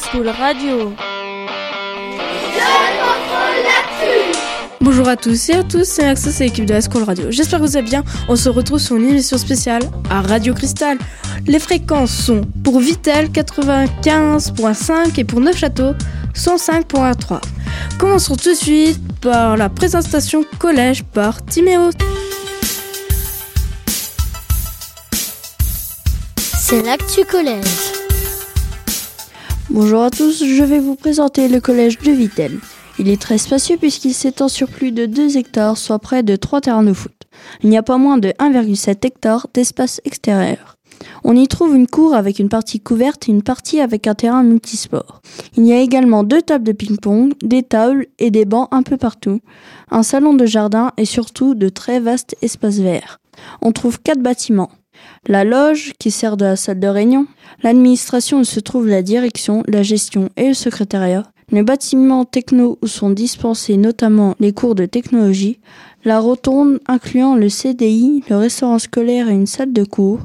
School Radio. Bonjour à tous et à tous, c'est Max, c'est l'équipe de la School Radio. J'espère que vous allez bien. On se retrouve sur une émission spéciale à Radio Cristal. Les fréquences sont pour Vitel 95.5 et pour Neufchâteau 105.3. Commençons tout de suite par la présentation collège par Timéo. C'est l'actu collège. Bonjour à tous, je vais vous présenter le collège de Vitel. Il est très spacieux puisqu'il s'étend sur plus de 2 hectares, soit près de 3 terrains de foot. Il n'y a pas moins de 1,7 hectares d'espace extérieur. On y trouve une cour avec une partie couverte et une partie avec un terrain multisport. Il y a également deux tables de ping-pong, des tables et des bancs un peu partout, un salon de jardin et surtout de très vastes espaces verts. On trouve quatre bâtiments. La loge, qui sert de la salle de réunion, l'administration où se trouve la direction, la gestion et le secrétariat, le bâtiment techno où sont dispensés notamment les cours de technologie, la rotonde incluant le CDI, le restaurant scolaire et une salle de cours,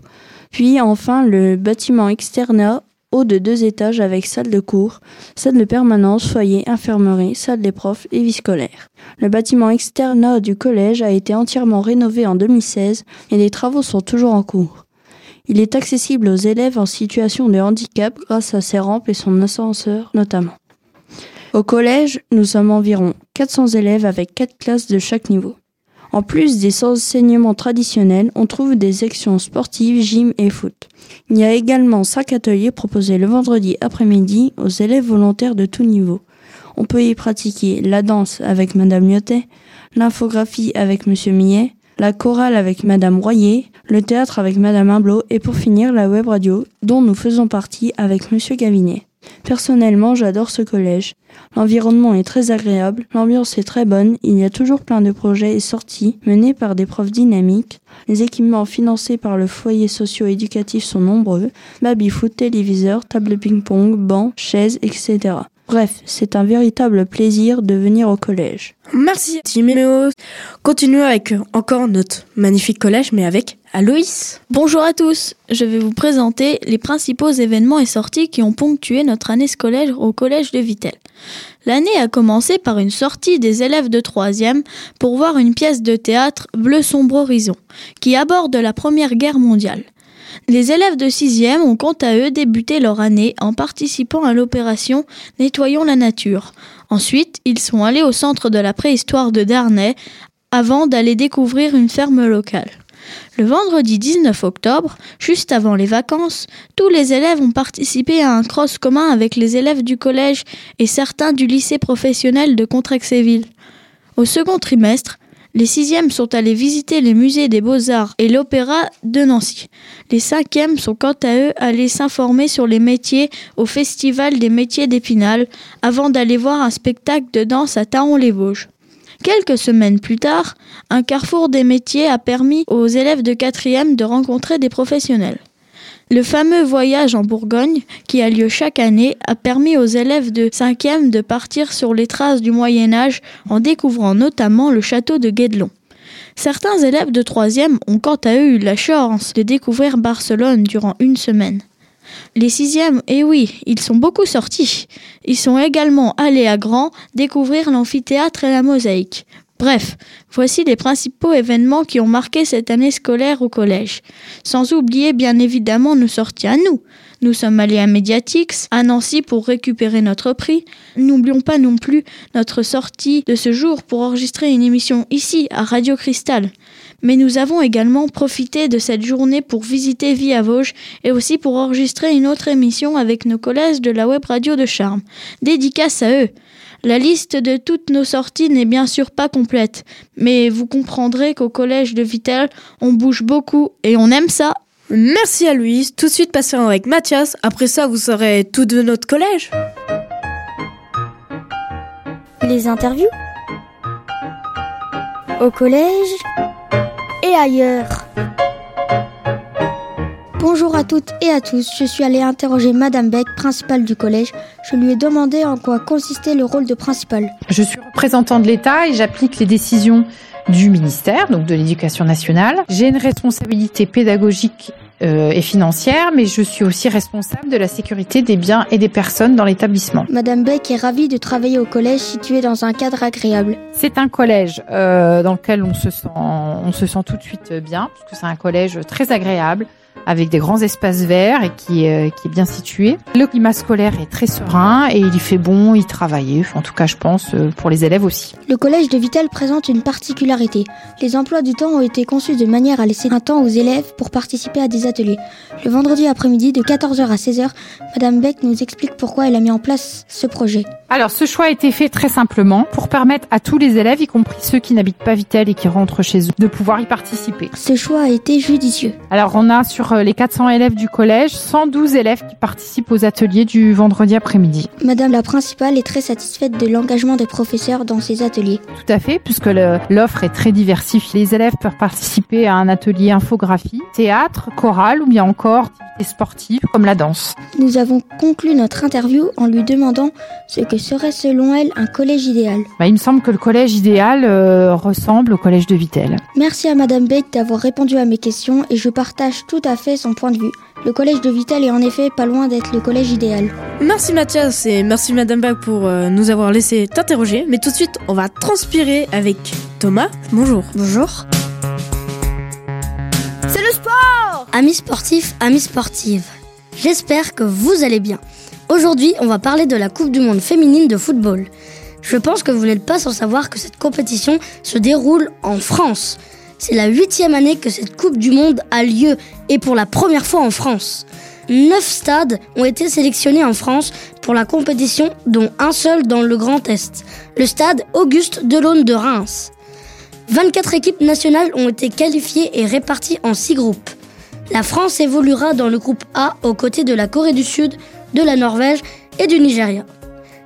puis enfin le bâtiment externa haut de deux étages avec salle de cours, salle de permanence, foyer, infirmerie, salle des profs et vie scolaire. Le bâtiment externa du collège a été entièrement rénové en 2016 et les travaux sont toujours en cours. Il est accessible aux élèves en situation de handicap grâce à ses rampes et son ascenseur notamment. Au collège, nous sommes environ 400 élèves avec 4 classes de chaque niveau. En plus des enseignements traditionnels, on trouve des sections sportives, gym et foot. Il y a également 5 ateliers proposés le vendredi après-midi aux élèves volontaires de tout niveau. On peut y pratiquer la danse avec Madame Lyotet, l'infographie avec Monsieur Millet, la chorale avec Madame Royer, le théâtre avec Madame Humblot et pour finir la web radio dont nous faisons partie avec Monsieur Gavinet. Personnellement, j'adore ce collège. L'environnement est très agréable, l'ambiance est très bonne, il y a toujours plein de projets et sorties menés par des profs dynamiques. Les équipements financés par le foyer socio-éducatif sont nombreux. Baby-foot, téléviseur, table ping-pong, bancs, chaises, etc. Bref, c'est un véritable plaisir de venir au collège. Merci Timéo. Continuons avec encore notre magnifique collège, mais avec Aloïs. Bonjour à tous, je vais vous présenter les principaux événements et sorties qui ont ponctué notre année scolaire au collège de Vitel. L'année a commencé par une sortie des élèves de 3e pour voir une pièce de théâtre Bleu sombre horizon, qui aborde la Première Guerre mondiale. Les élèves de 6e ont quant à eux débuté leur année en participant à l'opération Nettoyons la nature. Ensuite, ils sont allés au centre de la préhistoire de Darnay avant d'aller découvrir une ferme locale. Le vendredi 19 octobre, juste avant les vacances, tous les élèves ont participé à un cross commun avec les élèves du collège et certains du lycée professionnel de Contrexéville. Au second trimestre, les sixièmes sont allés visiter les musées des beaux-arts et l'opéra de Nancy. Les cinquièmes sont quant à eux allés s'informer sur les métiers au Festival des métiers d'Épinal avant d'aller voir un spectacle de danse à Taon-les-Vosges. Quelques semaines plus tard, un carrefour des métiers a permis aux élèves de quatrième de rencontrer des professionnels. Le fameux voyage en Bourgogne, qui a lieu chaque année, a permis aux élèves de 5e de partir sur les traces du Moyen Âge en découvrant notamment le château de Guédelon. Certains élèves de 3e ont quant à eux eu la chance de découvrir Barcelone durant une semaine. Les sixièmes, eh oui, ils sont beaucoup sortis. Ils sont également allés à Grand découvrir l'amphithéâtre et la mosaïque. Bref, voici les principaux événements qui ont marqué cette année scolaire au collège. Sans oublier bien évidemment nos sorties à nous. Nous sommes allés à Mediatix, à Nancy pour récupérer notre prix. N'oublions pas non plus notre sortie de ce jour pour enregistrer une émission ici, à Radio Cristal. Mais nous avons également profité de cette journée pour visiter Via Vosges et aussi pour enregistrer une autre émission avec nos collèges de la web radio de Charme. Dédicace à eux. La liste de toutes nos sorties n'est bien sûr pas complète, mais vous comprendrez qu'au collège de Vitel, on bouge beaucoup et on aime ça. Merci à Louise. Tout de suite, passons avec Mathias. Après ça, vous saurez tout de notre collège. Les interviews au collège et ailleurs. Bonjour à toutes et à tous, je suis allée interroger Madame Beck, principale du collège. Je lui ai demandé en quoi consistait le rôle de principal. Je suis représentant de l'État et j'applique les décisions du ministère, donc de l'Éducation nationale. J'ai une responsabilité pédagogique euh, et financière, mais je suis aussi responsable de la sécurité des biens et des personnes dans l'établissement. Madame Beck est ravie de travailler au collège situé dans un cadre agréable. C'est un collège euh, dans lequel on se sent, on se sent tout de suite bien, parce que c'est un collège très agréable avec des grands espaces verts et qui, euh, qui est bien situé. Le climat scolaire est très serein et il y fait bon y travailler, en tout cas je pense euh, pour les élèves aussi. Le collège de Vitel présente une particularité. Les emplois du temps ont été conçus de manière à laisser un temps aux élèves pour participer à des ateliers. Le vendredi après-midi de 14h à 16h, Madame Beck nous explique pourquoi elle a mis en place ce projet. Alors ce choix a été fait très simplement pour permettre à tous les élèves, y compris ceux qui n'habitent pas Vitel et qui rentrent chez eux, de pouvoir y participer. Ce choix a été judicieux. Alors on a sur euh, les 400 élèves du collège 112 élèves qui participent aux ateliers du vendredi après-midi. Madame la principale est très satisfaite de l'engagement des professeurs dans ces ateliers. Tout à fait, puisque l'offre est très diversifiée. Les élèves peuvent participer à un atelier infographie, théâtre, chorale ou bien encore activités sportives comme la danse. Nous avons conclu notre interview en lui demandant ce que serait selon elle un collège idéal. Bah, il me semble que le collège idéal euh, ressemble au collège de Vitel. Merci à Madame Beck d'avoir répondu à mes questions et je partage tout à fait son point de vue. Le collège de Vitel est en effet pas loin d'être le collège idéal. Merci Mathias et merci Madame Bach pour euh, nous avoir laissé t'interroger. Mais tout de suite, on va transpirer avec Thomas. Bonjour. Bonjour. C'est le sport Amis sportifs, amis sportives, j'espère que vous allez bien. Aujourd'hui, on va parler de la Coupe du Monde féminine de football. Je pense que vous n'êtes pas sans savoir que cette compétition se déroule en France. C'est la huitième année que cette Coupe du Monde a lieu et pour la première fois en France. Neuf stades ont été sélectionnés en France pour la compétition, dont un seul dans le Grand Est, le stade Auguste Delaune de Reims. 24 équipes nationales ont été qualifiées et réparties en 6 groupes. La France évoluera dans le groupe A aux côtés de la Corée du Sud, de la Norvège et du Nigeria.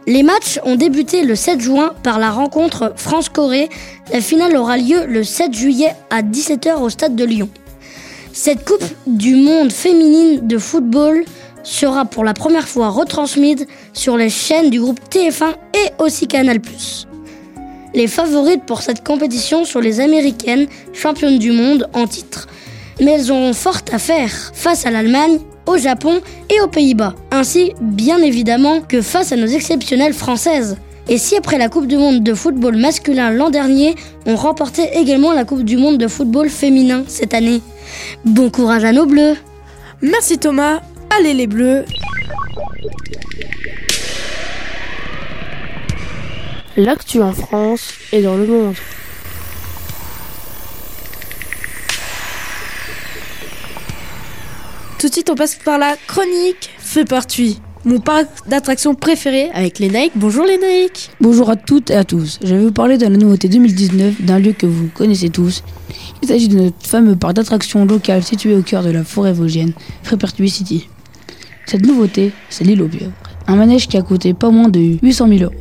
Les matchs ont débuté le 7 juin par la rencontre France-Corée. La finale aura lieu le 7 juillet à 17h au stade de Lyon. Cette Coupe du Monde féminine de football sera pour la première fois retransmise sur les chaînes du groupe TF1 et aussi Canal+. Les favorites pour cette compétition sont les Américaines, championnes du monde en titre. Mais elles auront fort à faire face à l'Allemagne, au Japon et aux Pays-Bas, ainsi bien évidemment que face à nos exceptionnelles françaises. Et si après la Coupe du Monde de football masculin l'an dernier, on remportait également la Coupe du Monde de football féminin cette année Bon courage à nos bleus Merci Thomas. Allez les bleus. L'actu en France et dans le monde. Tout de suite, on passe par la chronique partout. Mon parc d'attractions préféré avec les Nike. Bonjour les Nike. Bonjour à toutes et à tous. Je vais vous parler de la nouveauté 2019 d'un lieu que vous connaissez tous. Il s'agit de notre fameux parc d'attractions local situé au cœur de la forêt vosgienne, Frépertuis City. Cette nouveauté, c'est l'île aux. Un manège qui a coûté pas moins de 800 000 euros.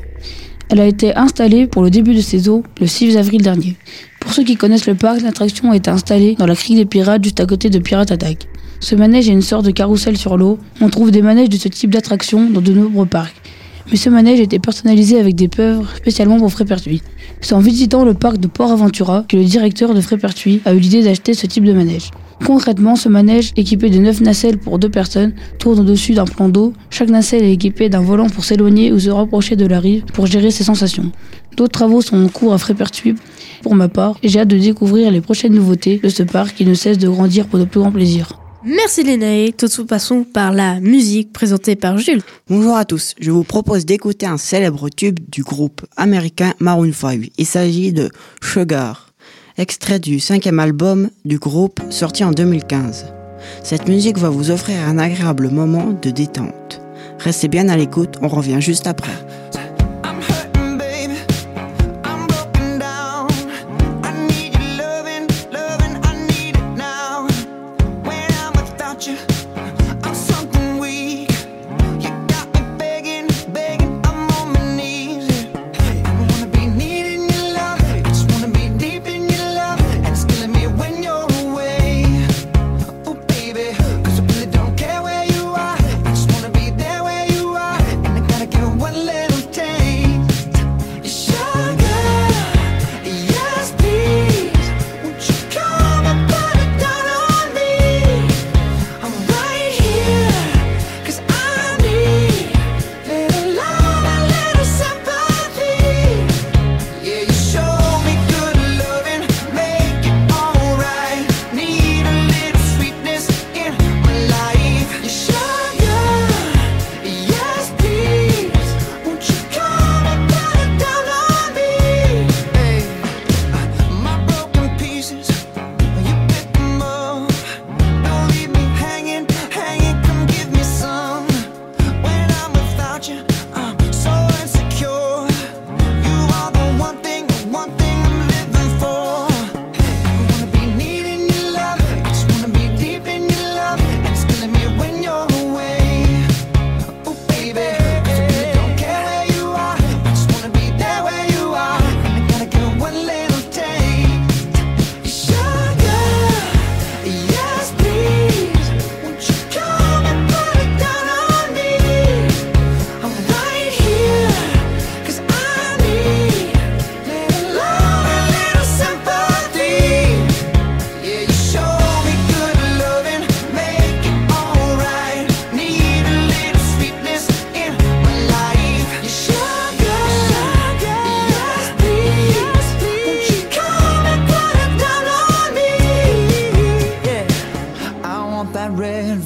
Elle a été installée pour le début de ses eaux le 6 avril dernier. Pour ceux qui connaissent le parc, l'attraction a été installée dans la crique des pirates juste à côté de Pirate Attack. Ce manège est une sorte de carrousel sur l'eau. On trouve des manèges de ce type d'attraction dans de nombreux parcs. Mais ce manège était personnalisé avec des pieuvres spécialement pour Frépertuis. C'est en visitant le parc de Port Aventura que le directeur de Frépertuis a eu l'idée d'acheter ce type de manège. Concrètement, ce manège, équipé de 9 nacelles pour deux personnes, tourne au-dessus d'un plan d'eau. Chaque nacelle est équipée d'un volant pour s'éloigner ou se rapprocher de la rive pour gérer ses sensations. D'autres travaux sont en cours à Frépertuis. Pour ma part, j'ai hâte de découvrir les prochaines nouveautés de ce parc qui ne cesse de grandir pour de plus grands plaisirs. Merci Nike. Tout de suite, passons par la musique présentée par Jules. Bonjour à tous, je vous propose d'écouter un célèbre tube du groupe américain Maroon 5. Il s'agit de Sugar, extrait du cinquième album du groupe sorti en 2015. Cette musique va vous offrir un agréable moment de détente. Restez bien à l'écoute, on revient juste après.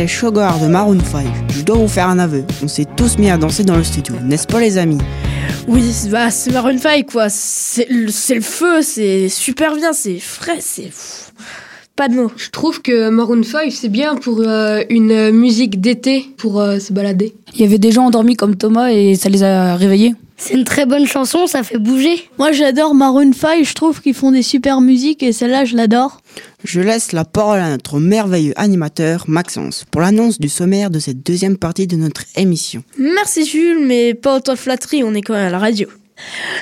C'était Sugar de Maroon 5. Je dois vous faire un aveu, on s'est tous mis à danser dans le studio, n'est-ce pas les amis? Oui, c'est- bah, c'est Maroon 5, quoi. C'est le, c'est le feu, c'est super bien, c'est frais, c'est. Pas de mots. Je trouve que Maroon 5, c'est bien pour euh, une musique d'été, pour euh, se balader. Il y avait des gens endormis comme Thomas et ça les a réveillés. C'est une très bonne chanson, ça fait bouger. Moi j'adore Maroon 5, je trouve qu'ils font des super musiques et celle-là je l'adore. Je laisse la parole à notre merveilleux animateur Maxence pour l'annonce du sommaire de cette deuxième partie de notre émission. Merci Jules, mais pas autant de flatterie, on est quand même à la radio.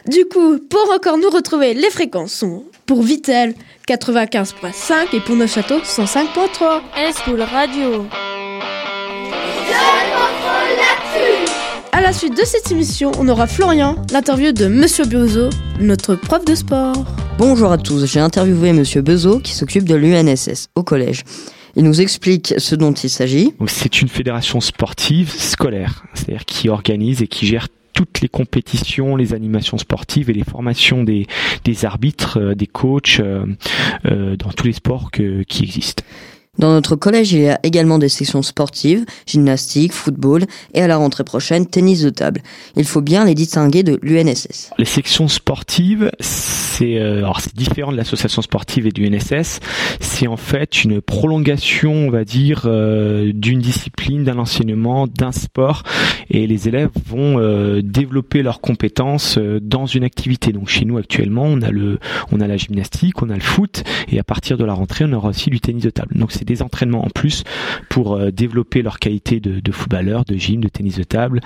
Du coup, pour encore nous retrouver, les fréquences sont pour Vitel 95.5 et pour Neufchâteau 105.3. School Radio. À la suite de cette émission, on aura Florian, l'interview de Monsieur Biozo, notre prof de sport. Bonjour à tous, j'ai interviewé Monsieur Bezo qui s'occupe de l'UNSS au collège. Il nous explique ce dont il s'agit. C'est une fédération sportive scolaire, c'est-à-dire qui organise et qui gère toutes les compétitions, les animations sportives et les formations des, des arbitres, euh, des coachs euh, euh, dans tous les sports que- qui existent. Dans notre collège, il y a également des sections sportives, gymnastique, football et à la rentrée prochaine, tennis de table. Il faut bien les distinguer de l'UNSS. Les sections sportives, c'est euh, alors c'est différent de l'association sportive et du NSS. C'est en fait une prolongation, on va dire, euh, d'une discipline, d'un enseignement, d'un sport, et les élèves vont euh, développer leurs compétences euh, dans une activité. Donc chez nous actuellement, on a le, on a la gymnastique, on a le foot, et à partir de la rentrée, on aura aussi du tennis de table. Donc c'est des entraînements en plus pour euh, développer leur qualité de, de footballeur, de gym, de tennis de table,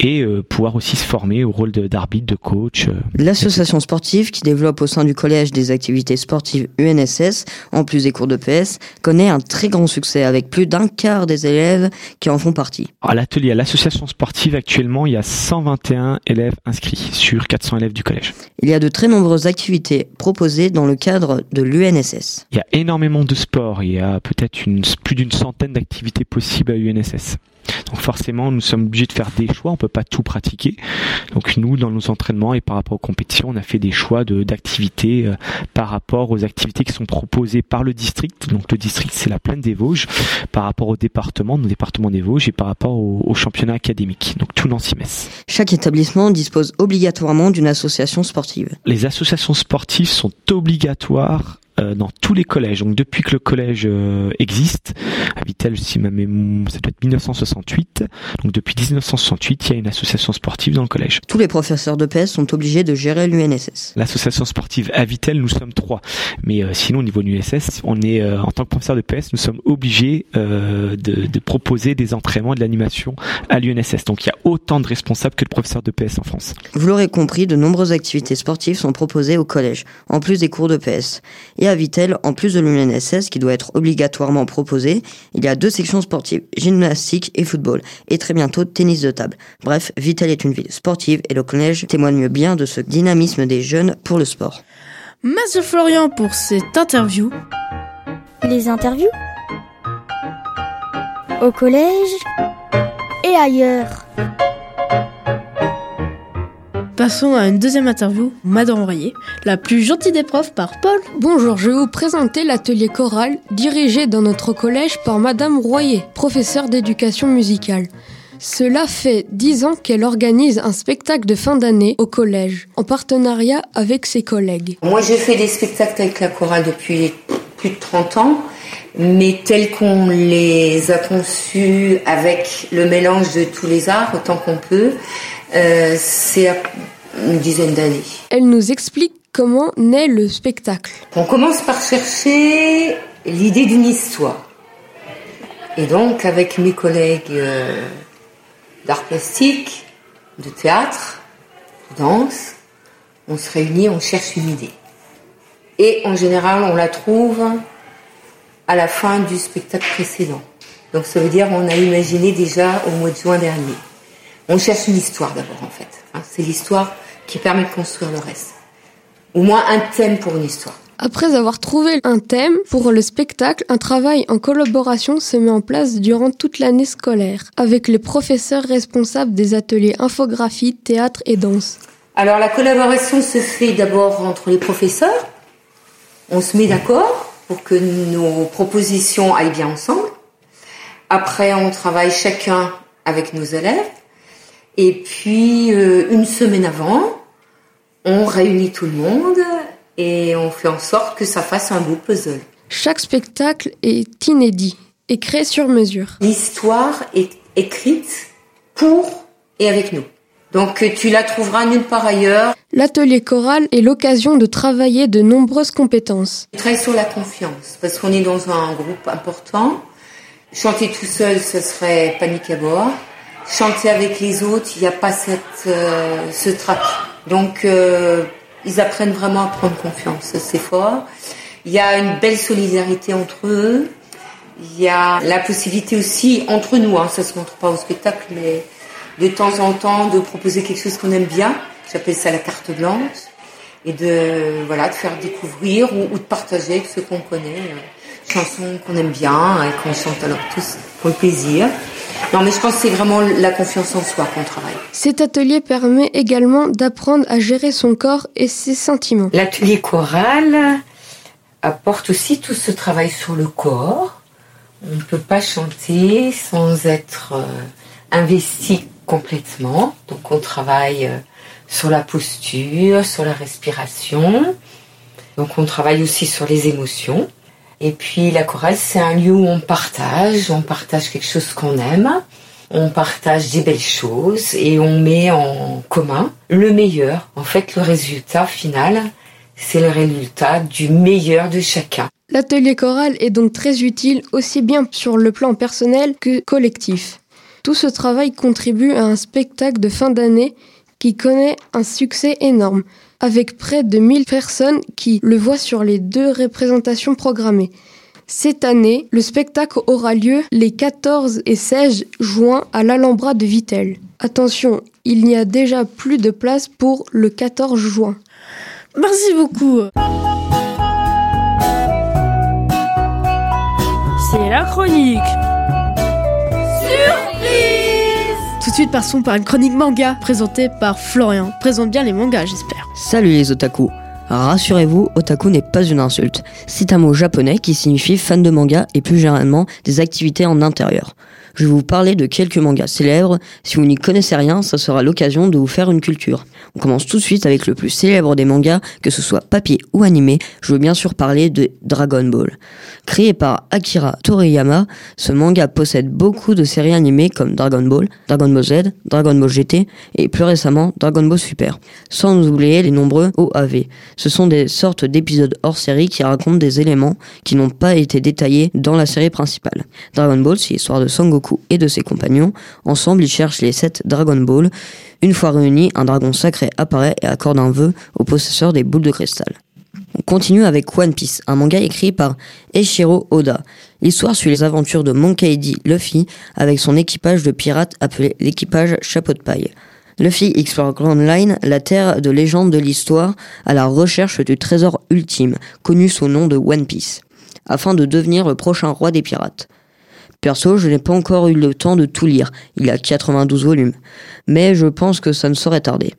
et euh, pouvoir aussi se former au rôle d'arbitre, de coach. euh, L'association sportive qui développe au sein du collège des activités sportives UNSS, en plus des cours de PS, connaît un très grand succès avec plus d'un quart des élèves qui en font partie. À l'atelier, à l'association sportive, actuellement, il y a 121 élèves inscrits sur 400 élèves du collège. Il y a de très nombreuses activités proposées dans le cadre de l'UNSS. Il y a énormément de sports. Il y a peut-être une, plus d'une centaine d'activités possibles à l'UNSS. Donc forcément, nous sommes obligés de faire des choix. On peut pas tout pratiquer. Donc nous, dans nos entraînements et par rapport aux compétitions, on a fait des choix de d'activités euh, par rapport aux activités qui sont proposées par le district. Donc le district, c'est la plaine des Vosges, par rapport au département, nos départements des Vosges, et par rapport au, au championnat académique. Donc tout Nancy-Metz. Chaque établissement dispose obligatoirement d'une association sportive. Les associations sportives sont obligatoires dans tous les collèges. Donc depuis que le collège euh, existe, à Vitel, si ma mémoire, ça doit être 1968. Donc depuis 1968, il y a une association sportive dans le collège. Tous les professeurs de PS sont obligés de gérer l'UNSS. L'association sportive à Vitel, nous sommes trois. Mais euh, sinon, au niveau de l'USS, on est euh, en tant que professeur de PS, nous sommes obligés euh, de, de proposer des entraînements et de l'animation à l'UNSS. Donc il y a autant de responsables que de professeurs de PS en France. Vous l'aurez compris, de nombreuses activités sportives sont proposées au collège, en plus des cours de PS. Et à Vitel, en plus de l'UNSS qui doit être obligatoirement proposé, il y a deux sections sportives, gymnastique et football, et très bientôt tennis de table. Bref, Vitel est une ville sportive et le collège témoigne bien de ce dynamisme des jeunes pour le sport. Merci Florian pour cette interview. Les interviews Au collège et ailleurs. Passons à une deuxième interview, Madame Royer, la plus gentille des profs par Paul. Bonjour, je vais vous présenter l'atelier choral dirigé dans notre collège par Madame Royer, professeure d'éducation musicale. Cela fait dix ans qu'elle organise un spectacle de fin d'année au collège, en partenariat avec ses collègues. Moi, je fais des spectacles avec la chorale depuis plus de 30 ans, mais tels qu'on les a conçus avec le mélange de tous les arts, autant qu'on peut, euh, c'est une dizaine d'années. Elle nous explique comment naît le spectacle. On commence par chercher l'idée d'une histoire. Et donc, avec mes collègues euh, d'art plastique, de théâtre, de danse, on se réunit, on cherche une idée. Et en général, on la trouve à la fin du spectacle précédent. Donc ça veut dire on a imaginé déjà au mois de juin dernier. On cherche une histoire d'abord en fait. hein. C'est l'histoire qui permet de construire le reste. Au moins un thème pour une histoire. Après avoir trouvé un thème pour le spectacle, un travail en collaboration se met en place durant toute l'année scolaire, avec les professeurs responsables des ateliers infographie, théâtre et danse. Alors la collaboration se fait d'abord entre les professeurs. On se met d'accord pour que nos propositions aillent bien ensemble. Après, on travaille chacun avec nos élèves. Et puis, euh, une semaine avant, on réunit tout le monde et on fait en sorte que ça fasse un beau puzzle. Chaque spectacle est inédit et créé sur mesure. L'histoire est écrite pour et avec nous. Donc tu la trouveras nulle part ailleurs. L'atelier choral est l'occasion de travailler de nombreuses compétences. On travaille sur la confiance parce qu'on est dans un groupe important. Chanter tout seul, ce serait panique à bord. Chanter avec les autres, il n'y a pas cette, euh, ce trac. Donc euh, ils apprennent vraiment à prendre confiance, c'est fort. Il y a une belle solidarité entre eux. Il y a la possibilité aussi entre nous, hein, ça se montre pas au spectacle, mais de temps en temps de proposer quelque chose qu'on aime bien. J'appelle ça la carte blanche et de voilà de faire découvrir ou, ou de partager avec ceux qu'on connaît euh, chansons qu'on aime bien et qu'on chante alors tous pour le plaisir. Non mais je pense que c'est vraiment la confiance en soi qu'on travaille. Cet atelier permet également d'apprendre à gérer son corps et ses sentiments. L'atelier choral apporte aussi tout ce travail sur le corps. On ne peut pas chanter sans être euh, investi complètement. Donc on travaille euh, sur la posture, sur la respiration. Donc on travaille aussi sur les émotions. Et puis la chorale, c'est un lieu où on partage, on partage quelque chose qu'on aime, on partage des belles choses et on met en commun le meilleur. En fait, le résultat final, c'est le résultat du meilleur de chacun. L'atelier choral est donc très utile aussi bien sur le plan personnel que collectif. Tout ce travail contribue à un spectacle de fin d'année qui connaît un succès énorme, avec près de 1000 personnes qui le voient sur les deux représentations programmées. Cette année, le spectacle aura lieu les 14 et 16 juin à l'Alhambra de Vittel. Attention, il n'y a déjà plus de place pour le 14 juin. Merci beaucoup. C'est la chronique. Suite, passons par une chronique manga présentée par Florian. Présente bien les mangas, j'espère. Salut les otaku Rassurez-vous, otaku n'est pas une insulte. C'est un mot japonais qui signifie fan de manga et plus généralement des activités en intérieur. Je vais vous parler de quelques mangas célèbres. Si vous n'y connaissez rien, ça sera l'occasion de vous faire une culture. On commence tout de suite avec le plus célèbre des mangas, que ce soit papier ou animé. Je veux bien sûr parler de Dragon Ball. Créé par Akira Toriyama, ce manga possède beaucoup de séries animées comme Dragon Ball, Dragon Ball Z, Dragon Ball GT et plus récemment Dragon Ball Super. Sans oublier les nombreux OAV. Ce sont des sortes d'épisodes hors série qui racontent des éléments qui n'ont pas été détaillés dans la série principale. Dragon Ball, c'est l'histoire de Son Et de ses compagnons. Ensemble, ils cherchent les 7 Dragon Ball. Une fois réunis, un dragon sacré apparaît et accorde un vœu au possesseur des boules de cristal. On continue avec One Piece, un manga écrit par Eiichiro Oda. L'histoire suit les aventures de Monkey D. Luffy avec son équipage de pirates appelé l'équipage Chapeau de paille. Luffy explore Grand Line, la terre de légende de l'histoire, à la recherche du trésor ultime, connu sous le nom de One Piece, afin de devenir le prochain roi des pirates. Perso, je n'ai pas encore eu le temps de tout lire, il y a 92 volumes, mais je pense que ça ne saurait tarder.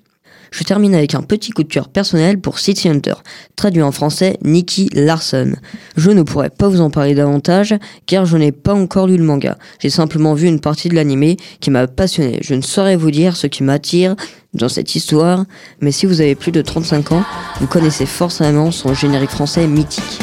Je termine avec un petit coup de cœur personnel pour City Hunter, traduit en français Nicky Larson. Je ne pourrais pas vous en parler davantage car je n'ai pas encore lu le manga. J'ai simplement vu une partie de l'animé qui m'a passionné. Je ne saurais vous dire ce qui m'attire dans cette histoire, mais si vous avez plus de 35 ans, vous connaissez forcément son générique français mythique.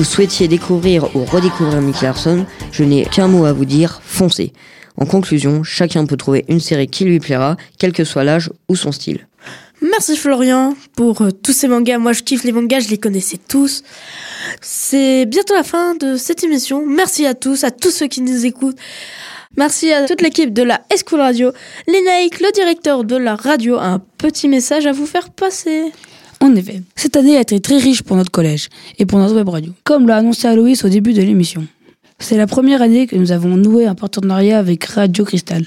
Souhaitiez découvrir ou redécouvrir Nick Larson, je n'ai qu'un mot à vous dire, foncez. En conclusion, chacun peut trouver une série qui lui plaira, quel que soit l'âge ou son style. Merci Florian pour euh, tous ces mangas. Moi je kiffe les mangas, je les connaissais tous. C'est bientôt la fin de cette émission. Merci à tous, à tous ceux qui nous écoutent. Merci à toute l'équipe de la School Radio. Lénaïque, le directeur de la radio, a un petit message à vous faire passer. En effet, cette année a été très riche pour notre collège et pour notre web radio, comme l'a annoncé Aloïs au début de l'émission. C'est la première année que nous avons noué un partenariat avec Radio Cristal,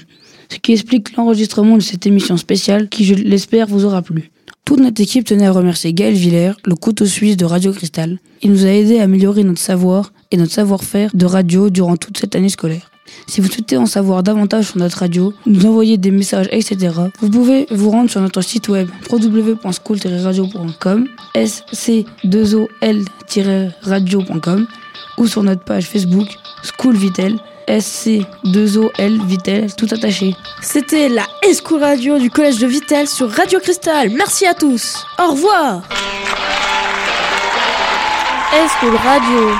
ce qui explique l'enregistrement de cette émission spéciale qui, je l'espère, vous aura plu. Toute notre équipe tenait à remercier Gaël Villers, le couteau suisse de Radio Cristal. Il nous a aidé à améliorer notre savoir et notre savoir-faire de radio durant toute cette année scolaire. Si vous souhaitez en savoir davantage sur notre radio, nous envoyer des messages, etc., vous pouvez vous rendre sur notre site web www.school-radio.com, sc2ol-radio.com ou sur notre page Facebook School Vitel, SC2OL Vitel, tout attaché. C'était la School Radio du collège de Vitel sur Radio Cristal. Merci à tous. Au revoir. School Radio.